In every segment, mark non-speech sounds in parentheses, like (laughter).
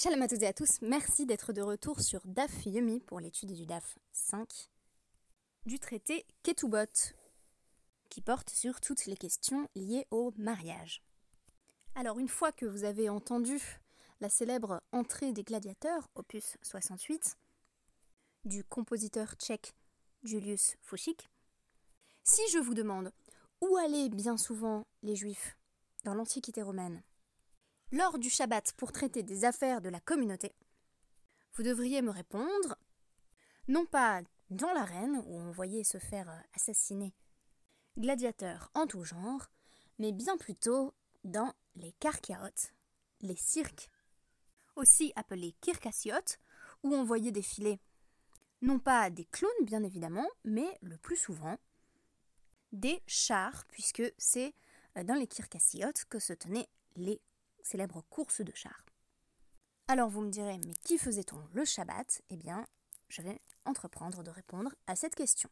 Shalom à toutes et à tous, merci d'être de retour sur DAF Yumi pour l'étude du DAF 5 du traité Ketubot qui porte sur toutes les questions liées au mariage. Alors une fois que vous avez entendu la célèbre Entrée des gladiateurs, opus 68, du compositeur tchèque Julius Fouchik, si je vous demande où allaient bien souvent les juifs dans l'Antiquité romaine lors du Shabbat pour traiter des affaires de la communauté, vous devriez me répondre non pas dans l'arène où on voyait se faire assassiner gladiateurs en tout genre, mais bien plutôt dans les karkiaot, les cirques, aussi appelés kirkasiot, où on voyait défiler non pas des clowns bien évidemment, mais le plus souvent des chars, puisque c'est dans les kirkasiot que se tenaient les célèbres courses de chars. Alors vous me direz, mais qui faisait-on le Shabbat? Eh bien, je vais entreprendre de répondre à cette question.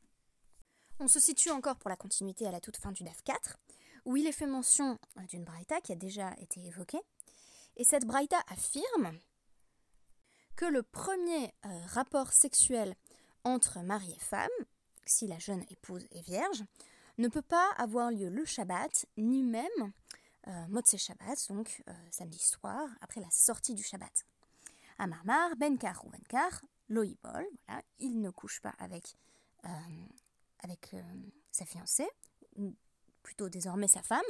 On se situe encore pour la continuité à la toute fin du DAF 4, où il est fait mention d'une braïta qui a déjà été évoquée. Et cette braïta affirme que le premier euh, rapport sexuel entre mari et femme, si la jeune épouse est vierge, ne peut pas avoir lieu le Shabbat, ni même euh, Shabbat, donc euh, samedi soir, après la sortie du Shabbat. Amarmar, Benkar ou Benkar, Loïbol, voilà, il ne couche pas avec, euh, avec sa fiancée, ou plutôt désormais sa femme.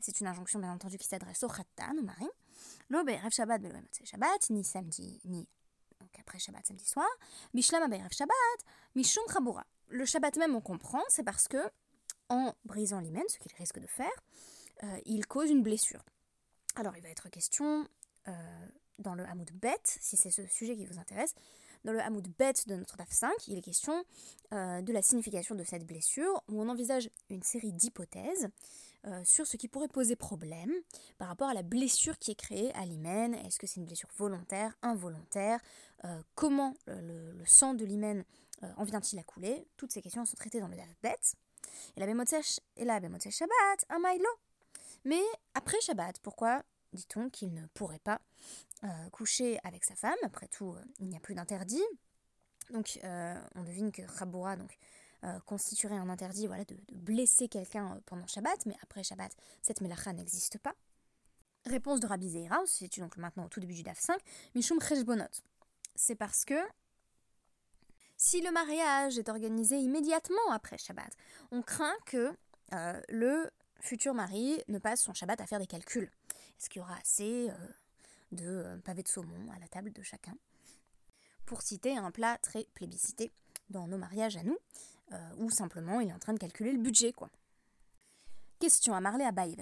C'est une injonction bien entendu qui s'adresse au Khattan, au mari. L'Ober Shabbat, Shabbat, ni samedi, ni après Shabbat, samedi soir. Bishlam Shabbat, Mishum Chabura. Le Shabbat même, on comprend, c'est parce que, en brisant l'hymen, ce qu'il risque de faire, euh, il cause une blessure. Alors il va être question euh, dans le Hamoud Bet, si c'est ce sujet qui vous intéresse, dans le Hamoud Bet de notre DAF 5, il est question euh, de la signification de cette blessure, où on envisage une série d'hypothèses sur ce qui pourrait poser problème par rapport à la blessure qui est créée à l'hymen. Est-ce que c'est une blessure volontaire, involontaire? Comment le, sang de l'hymen en vient-il à couler? Toutes ces questions sont traitées dans le DAF Bet. Et la Bemotzeh Shabbat, un maïlo. Mais après Shabbat, pourquoi dit-on qu'il ne pourrait pas euh, coucher avec sa femme? Après tout, euh, il n'y a plus d'interdit. Donc euh, on devine que Raboura donc, constituerait un interdit voilà, de, blesser quelqu'un pendant Shabbat, mais après Shabbat, cette melacha n'existe pas. Réponse de Rabbi Zeira, on se situe donc maintenant au tout début du DAF 5, Mishum Cheshbonot. C'est parce que si le mariage est organisé immédiatement après Shabbat, on craint que le futur mari ne passe son Shabbat à faire des calculs. Est-ce qu'il y aura assez euh, de euh, pavés de saumon à la table de chacun? Pour citer un plat très plébiscité dans nos mariages à nous, euh, ou simplement il est en train de calculer le budget, quoi. Question à Marley Abaye,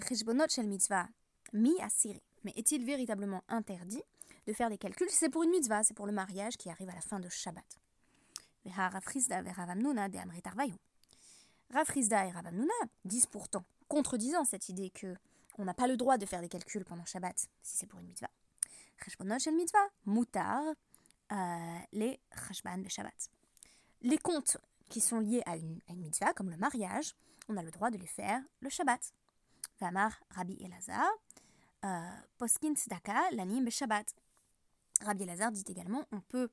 shel mitzvah mi asiri. Mais est-il véritablement interdit de faire des calculs C'est pour une mitzvah, c'est pour le mariage qui arrive à la fin de Shabbat? Rafrizda et Ravamnuna disent pourtant contredisant cette idée que on n'a pas le droit de faire des calculs pendant Shabbat si c'est pour une mitzvah. shel mitzvah, mutar, euh, les Shabbat. Les comptes qui sont liés à une, mitzvah, comme le mariage, on a le droit de les faire le Shabbat. Vamar Rabbi Elazar, euh, poskin tzedaka, l'anim Shabbat. Rabbi Elazar dit également on peut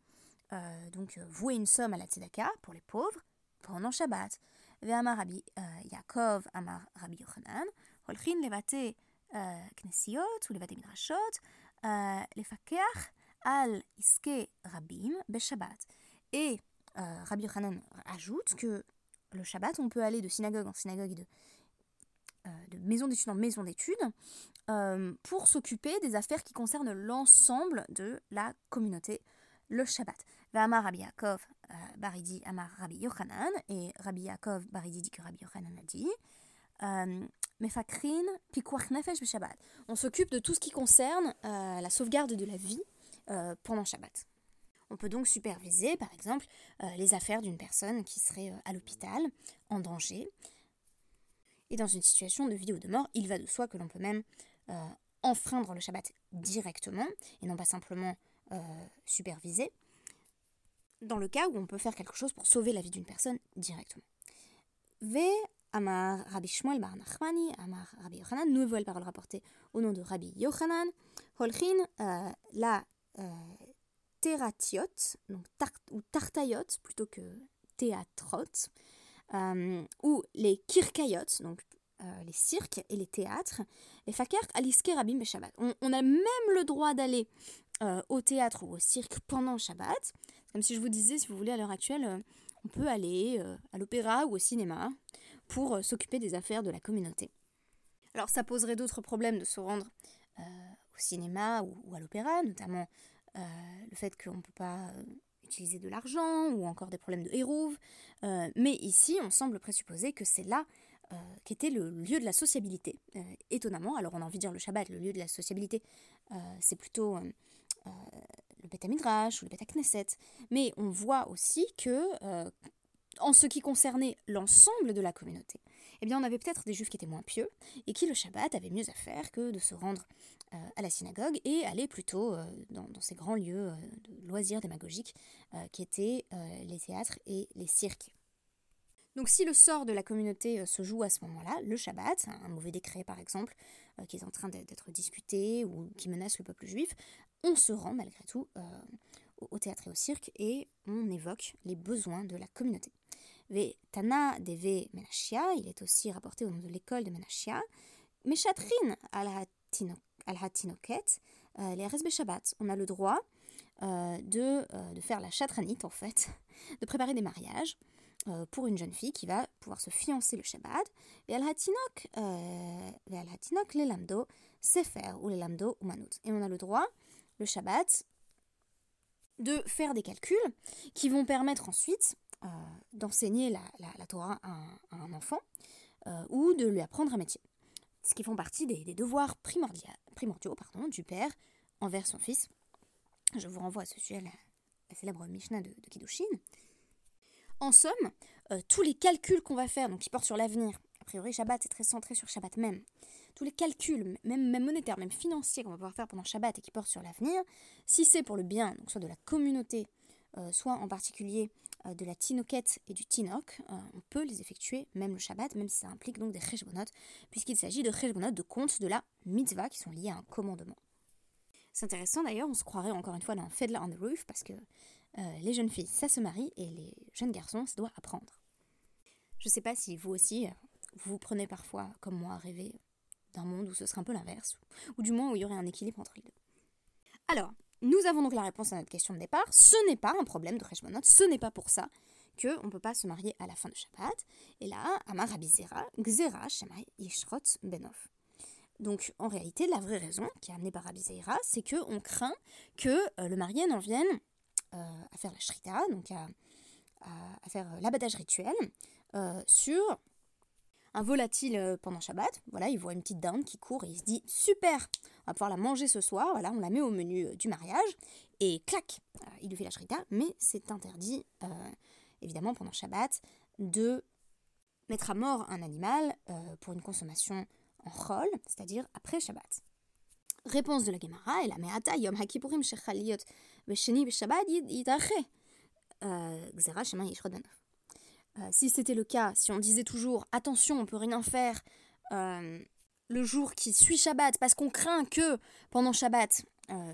euh, donc vouer une somme à la tzedaka pour les pauvres pendant Shabbat. ואמר רבי יעקב, אמר רבי יוחנן, הולכים לבתי כנסיות ולבתי מדרשות, לפקח על עסקי רבים בשבת. Et euh, Rabbi Yochanan ajoute que le Shabbat, on peut aller de synagogue en synagogue et de, euh, de maison d'études en maison d'études euh, pour s'occuper des affaires qui concernent l'ensemble de la communauté le Shabbat. Amar Rabbi Yaakov euh, Baridi Amar Rabbi Yochanan, et Rabbi Yaakov Baridi dit que Rabbi Yochanan a dit euh, Mefakrin Pikuach Nefesh Shabbat. On s'occupe de tout ce qui concerne euh, la sauvegarde de la vie pendant Shabbat. On peut donc superviser, par exemple, les affaires d'une personne qui serait à l'hôpital, en danger. Et dans une situation de vie ou de mort, il va de soi que l'on peut même enfreindre le Shabbat directement, et non pas simplement superviser dans le cas où on peut faire quelque chose pour sauver la vie d'une personne directement. Ve Amar Rabbi Shmuel Bar Nachmani, Amar Rabbi Yochanan, nouvelle parole rapportée au nom de Rabbi Yochanan, Holchin, euh, la teratiot, donc ou tartayot plutôt que théatrot, ou les kirkayot, donc les cirques et les théâtres, les fakir alisker rabim et Shabbat. On, a même le droit d'aller au théâtre ou au cirque pendant Shabbat. Comme si je vous disais, si vous voulez, à l'heure actuelle, on peut aller à l'opéra ou au cinéma pour s'occuper des affaires de la communauté. Alors ça poserait d'autres problèmes de se rendre au cinéma ou, à l'opéra, notamment euh, le fait qu'on ne peut pas euh, utiliser de l'argent ou encore des problèmes de hérouve. Euh, mais ici, on semble présupposer que c'est là qu'était le lieu de la sociabilité. étonnamment, alors on a envie de dire le Shabbat, le lieu de la sociabilité, c'est plutôt le Beth ou le Beth Knesset. Mais on voit aussi que, en ce qui concernait l'ensemble de la communauté, eh bien on avait peut-être des juifs qui étaient moins pieux et qui le Shabbat avaient mieux à faire que de se rendre euh, à la synagogue et aller plutôt euh, dans, ces grands lieux euh, de loisirs démagogiques qui étaient les théâtres et les cirques. Donc si le sort de la communauté se joue à ce moment-là, le Shabbat, un mauvais décret par exemple, qui est en train d'être discuté ou qui menace le peuple juif, on se rend malgré tout au théâtre et au cirque et on évoque les besoins de la communauté. Tana Deve Menachia, il est aussi rapporté au nom de l'école de Menachia, Meshatrin al Hatinoket, euh, les Resbe Shabbat. On a le droit euh, de, euh, de, faire la chatranite en fait, (laughs) de préparer des mariages pour une jeune fille qui va pouvoir se fiancer le Shabbat. Et al Hatinok, al Hatinok les lamdo sefer ou les lamdo umanut. Et on a le droit, le Shabbat, de faire des calculs qui vont permettre ensuite euh, d'enseigner la, la, Torah à un, enfant euh, ou de lui apprendre un métier. Ce qui font partie des, devoirs primordiaux pardon, du père envers son fils. Je vous renvoie à ce sujet, la, la célèbre Mishnah de, de Kiddushin. En somme, euh, tous les calculs qu'on va faire, donc qui portent sur l'avenir, a priori Shabbat est très centré sur Shabbat même, tous les calculs, même, monétaires, même financiers qu'on va pouvoir faire pendant Shabbat et qui portent sur l'avenir, si c'est pour le bien, soit de la communauté, soit en particulier euh, de la tinoquette et du tinok, euh, on peut les effectuer même le Shabbat, même si ça implique donc des cheshbonot, puisqu'il s'agit de cheshbonot, de comptes de la mitzvah qui sont liés à un commandement. C'est intéressant d'ailleurs, on se croirait encore une fois dans Fedla on the Roof, parce que euh, les jeunes filles, ça se marie, et les jeunes garçons, ça doit apprendre. Je sais pas si vous aussi, vous vous prenez parfois, comme moi, à rêver d'un monde où ce serait un peu l'inverse, ou, du moins où il y aurait un équilibre entre les deux. Alors, nous avons donc la réponse à notre question de départ. Ce n'est pas un problème de Reshmonot, ce n'est pas pour ça qu'on ne peut pas se marier à la fin de Shabbat. Et là, Amar Rabizera, Gzera, Shemai, Yishrot, Benov. Donc en réalité, la vraie raison qui est amenée par Rabizera, c'est qu'on craint que euh, le marié n'en vienne euh, à faire la shrita, donc à, faire l'abattage rituel, euh, sur un volatile euh, pendant Shabbat. Voilà, il voit une petite dinde qui court et il se dit super, on va pouvoir la manger ce soir. Voilà, on la met au menu euh, du mariage et clac, euh, il lui fait la shrita. Mais c'est interdit, évidemment, pendant Shabbat, de mettre à mort un animal pour une consommation en chol, c'est-à-dire après Shabbat. Réponse de la Gemara, et la me'ata yom hakipurim shechaliot vesheni b'shabbat yidache. Gzera shema yishrod euh, si c'était le cas, si on disait toujours attention, on peut rien faire euh, le jour qui suit Shabbat, parce qu'on craint que pendant Shabbat, euh,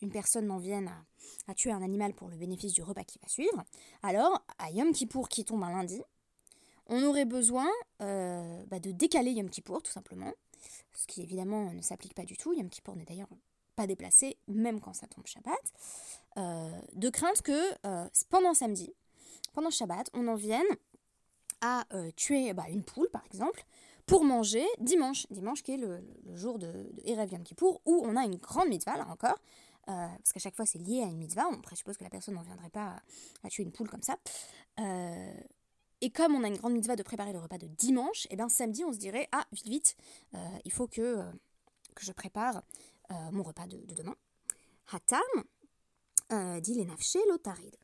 une personne n'en vienne à, tuer un animal pour le bénéfice du repas qui va suivre, alors à Yom Kippour qui tombe un lundi, on aurait besoin bah, de décaler Yom Kippour tout simplement, ce qui évidemment ne s'applique pas du tout. Yom Kippour n'est d'ailleurs pas déplacé, même quand ça tombe Shabbat, de crainte que pendant samedi, pendant Shabbat, on en vienne à euh, tuer bah, une poule, par exemple, pour manger dimanche. Dimanche qui est le, jour de, de Erev Yom où on a une grande mitzvah, là encore, euh, parce qu'à chaque fois c'est lié à une mitzvah, on présuppose que la personne n'en viendrait pas à, tuer une poule comme ça. Euh, et comme on a une grande mitzvah de préparer le repas de dimanche, et eh bien samedi on se dirait, ah vite vite, il faut que, que je prépare mon repas de, demain. Hatam, dit les nafshe lotarid.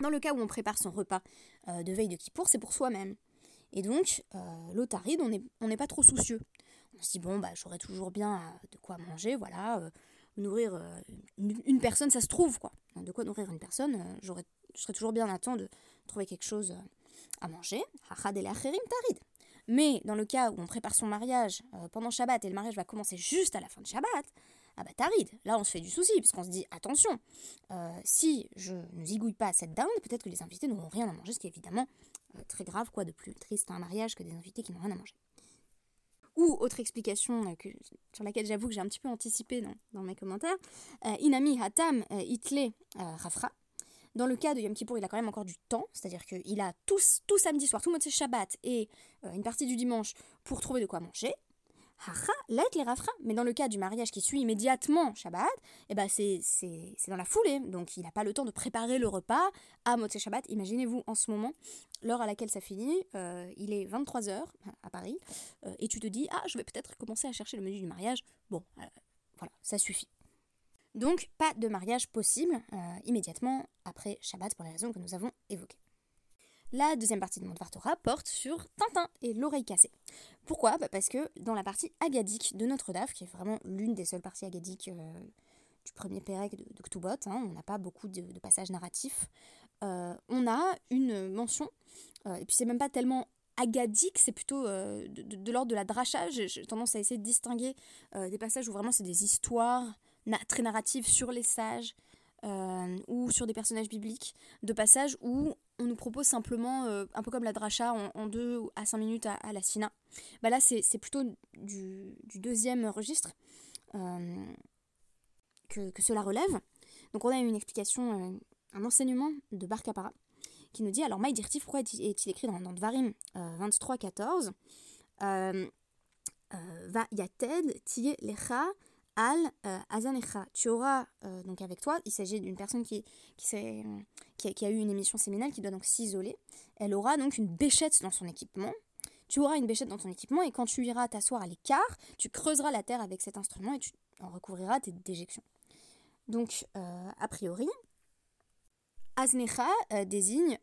Dans le cas où on prépare son repas euh, de veille de Kippour, c'est pour soi-même. Et donc, euh, l'otaride, on n'est pas trop soucieux. On se dit, bon, bah, j'aurai toujours bien euh, de quoi manger, voilà, nourrir une, personne, ça se trouve, quoi. De quoi nourrir une personne, je serai toujours bien à temps de trouver quelque chose à manger. Mais dans le cas où on prépare son mariage pendant Shabbat et le mariage va commencer juste à la fin de Shabbat, ah bah taride, là on se fait du souci, puisqu'on se dit attention, euh, si je ne zigouille pas cette dinde, peut-être que les invités n'auront rien à manger, ce qui est évidemment euh, très grave, quoi de plus triste à un mariage que des invités qui n'ont rien à manger. Ou autre explication euh, sur laquelle j'avoue que j'ai un petit peu anticipé dans, mes commentaires, Inami Hatam Itle Rafra. Dans le cas de Yom Kippour, il a quand même encore du temps, c'est-à-dire qu'il a tout, tout samedi soir, tout moitié Shabbat et une partie du dimanche pour trouver de quoi manger. Mais dans le cas du mariage qui suit immédiatement Shabbat, eh ben c'est, dans la foulée. Donc il n'a pas le temps de préparer le repas à Motzei Shabbat. Imaginez-vous en ce moment, l'heure à laquelle ça finit, euh, il est 23h à Paris, euh, et tu te dis, ah, je vais peut-être commencer à chercher le menu du mariage. Bon, euh, voilà, ça suffit. Donc pas de mariage possible immédiatement après Shabbat pour les raisons que nous avons évoquées. La deuxième partie de mon porte sur Tintin et l'oreille cassée. Pourquoi? Bah, Parce que dans la partie agadique de notre DAF, qui est vraiment l'une des seules parties agadiques euh, du premier Pérec de, de hein, on n'a pas beaucoup de, passages narratifs, euh, on a une mention, euh, et puis c'est même pas tellement agadique, c'est plutôt de, l'ordre de la dracha. J'ai tendance à essayer de distinguer des passages où vraiment c'est des histoires très narratives sur les sages, ou sur des personnages bibliques, de passages où on nous propose simplement, euh, un peu comme la dracha, en, deux à cinq minutes à, la sina. Bah là, c'est plutôt du, deuxième registre euh, que, cela relève. Donc on a une explication, un enseignement de Bar qui nous dit, alors Maïdirtif, pourquoi est-il écrit dans, dans Dvarim 23-14 Va yated tiye lecha al euh, azanecha. Tu auras euh, donc avec toi, il s'agit d'une personne qui, qui, qui, a, eu une émission séminale qui doit donc s'isoler. Elle aura donc une béchette dans son équipement. Tu auras une béchette dans ton équipement et quand tu iras t'asseoir à l'écart, tu creuseras la terre avec cet instrument et tu en recouvriras tes déjections. Donc, euh, a priori, aznecha désigne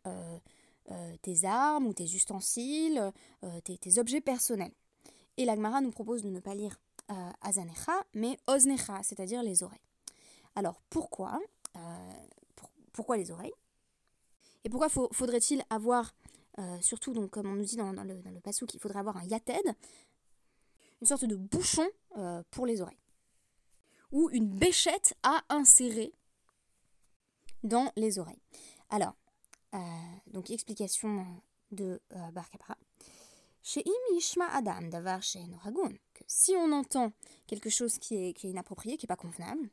tes armes ou tes ustensiles, tes, tes objets personnels. Et l'Agmara nous propose de ne pas lire azanecha, mais oznecha, c'est-à-dire les oreilles. Alors pourquoi euh, Pourquoi les oreilles? Et pourquoi faudrait-il avoir, euh, surtout donc comme on nous dit dans, le, dans le qu'il faudrait avoir un yated, une sorte de bouchon pour les oreilles, ou une béchette à insérer dans les oreilles. Alors, donc explication de Bar Chez Im Yishma Adam Davar si on entend quelque chose qui est, inapproprié, qui n'est pas convenable,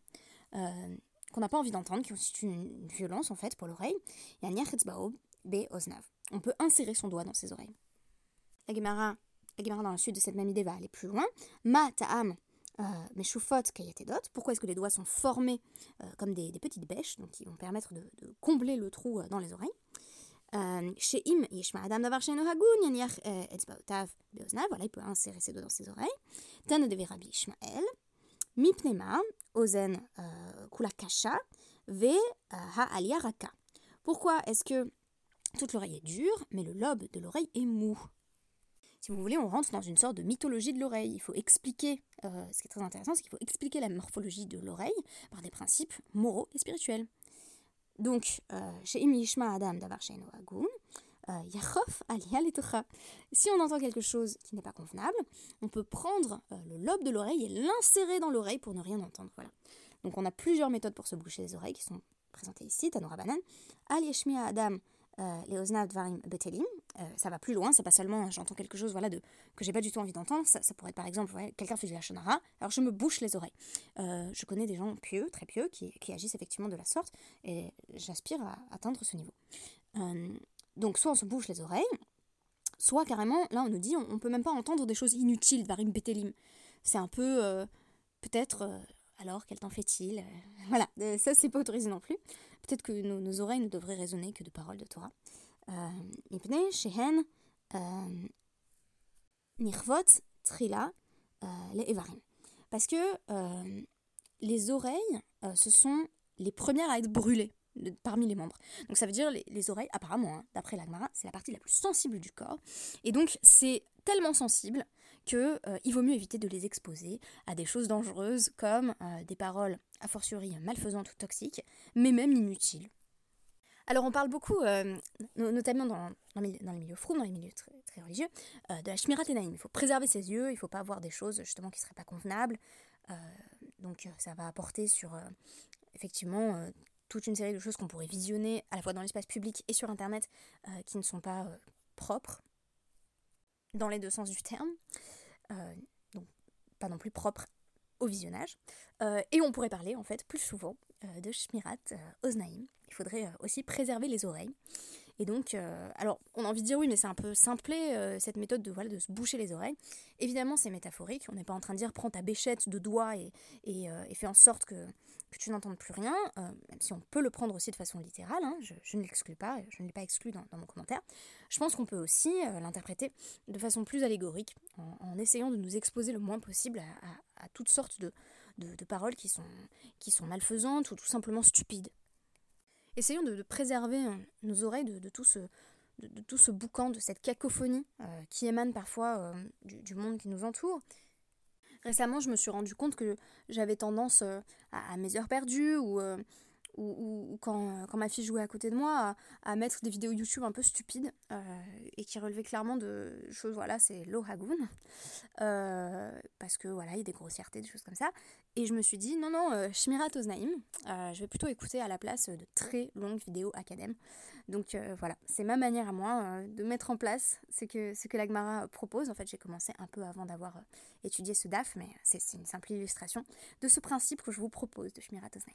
euh, qu'on n'a pas envie d'entendre, qui constitue une, violence en fait pour l'oreille, on peut insérer son doigt dans ses oreilles. La Gemara, dans le sud de cette même idée va aller plus loin. Ma ta'am euh, Pourquoi est-ce que les doigts sont formés euh, comme des, petites bêches, donc qui vont permettre de combler le trou dans les oreilles? Euh, Sheim Yishma Adam Davar Sheino Hagun Yaniach euh, Etzbaotav Beozna. Voilà, il peut insérer ses doigts dans ses oreilles. Tana de Rabbi Ishmael. Ozen euh, Kulakasha Ve Ha'alia Raka. Pourquoi est-ce que toute l'oreille est dure, mais le lobe de l'oreille est mou? Si vous voulez, on rentre dans une sorte de mythologie de l'oreille. Il faut expliquer, euh, ce qui est très intéressant, c'est qu'il faut expliquer la morphologie de l'oreille par des principes moraux et spirituels. Donc, Imishma Adam Davar Agun, Yachof Si on entend quelque chose qui n'est pas convenable, on peut prendre euh, le lobe de l'oreille et l'insérer dans l'oreille pour ne rien entendre. Voilà. Donc, on a plusieurs méthodes pour se boucher les oreilles qui sont présentées ici. Tanura Banan, Al Yeshmia Adam euh, les Dvarim Betelim, euh, ça va plus loin, c'est pas seulement j'entends quelque chose voilà, de, que j'ai pas du tout envie d'entendre, ça, pourrait être par exemple, quelqu'un fait de la shonara, alors je me bouche les oreilles. Euh, je connais des gens pieux, très pieux, qui, agissent effectivement de la sorte, et j'aspire à atteindre ce niveau. donc soit on se bouche les oreilles, soit carrément, là on nous dit, on, peut même pas entendre des choses inutiles, Dvarim Betelim. C'est un peu, peut-être, alors quel temps fait-il (laughs) Voilà, ça c'est pas autorisé non plus. Peut-être que nos, oreilles ne devraient résonner que de paroles de Torah. Euh, shehen euh, nirvot trila euh, les evarim. Parce que les oreilles, ce sont les premières à être brûlées parmi les membres. Donc ça veut dire les, oreilles, apparemment, hein, d'après l'Agmara, c'est la partie la plus sensible du corps. Et donc c'est tellement sensible qu'il euh, vaut mieux éviter de les exposer à des choses dangereuses comme euh, des paroles a fortiori malfaisantes ou toxiques, mais même inutiles. Alors on parle beaucoup, euh, notamment dans, les, milieux frous, dans les milieux très, religieux, de la shmirat Il faut préserver ses yeux, il ne faut pas avoir des choses justement qui ne seraient pas convenables. donc ça va apporter sur effectivement toute une série de choses qu'on pourrait visionner à la fois dans l'espace public et sur Internet qui ne sont pas propres, dans les deux sens du terme, donc pas non plus propres au visionnage. et on pourrait parler en fait plus souvent de Shmirat Oznaim. Il faudrait aussi préserver les oreilles. Et donc, euh, alors, on a envie de dire oui, mais c'est un peu simplé, euh, cette méthode de, se boucher les oreilles. Évidemment, c'est métaphorique. On n'est pas en train de dire prends ta béchette de doigts et, euh, fais en sorte que, tu n'entendes plus rien, même si on peut le prendre aussi de façon littérale. Hein, je, ne l'exclus pas, je ne l'ai pas exclu dans, mon commentaire. Je pense qu'on peut aussi l'interpréter de façon plus allégorique, en, essayant de nous exposer le moins possible à, toutes sortes de, paroles qui sont malfaisantes ou tout simplement stupides essayons de, préserver hein, nos oreilles de, tout ce, boucan, de cette cacophonie euh, qui émane parfois euh, du, monde qui nous entoure. Récemment, je me suis rendu compte que j'avais tendance euh, à, mes heures perdues ou ou, quand, euh, quand, ma fille jouait à côté de moi, à, mettre des vidéos YouTube un peu stupides euh, et qui relevaient clairement de choses, voilà, c'est low euh, parce que voilà, il y a des grossièretés, des choses comme ça. Et je me suis dit, non, non, euh, Shmirat Oznaim, je vais plutôt écouter à la place de très longues vidéos acadèmes. Donc voilà, c'est ma manière à moi de mettre en place ce que, ce que l'Agmara propose. En fait, j'ai commencé un peu avant d'avoir étudié ce DAF, mais c'est une simple illustration de ce principe que je vous propose de Shmirat Oznaim.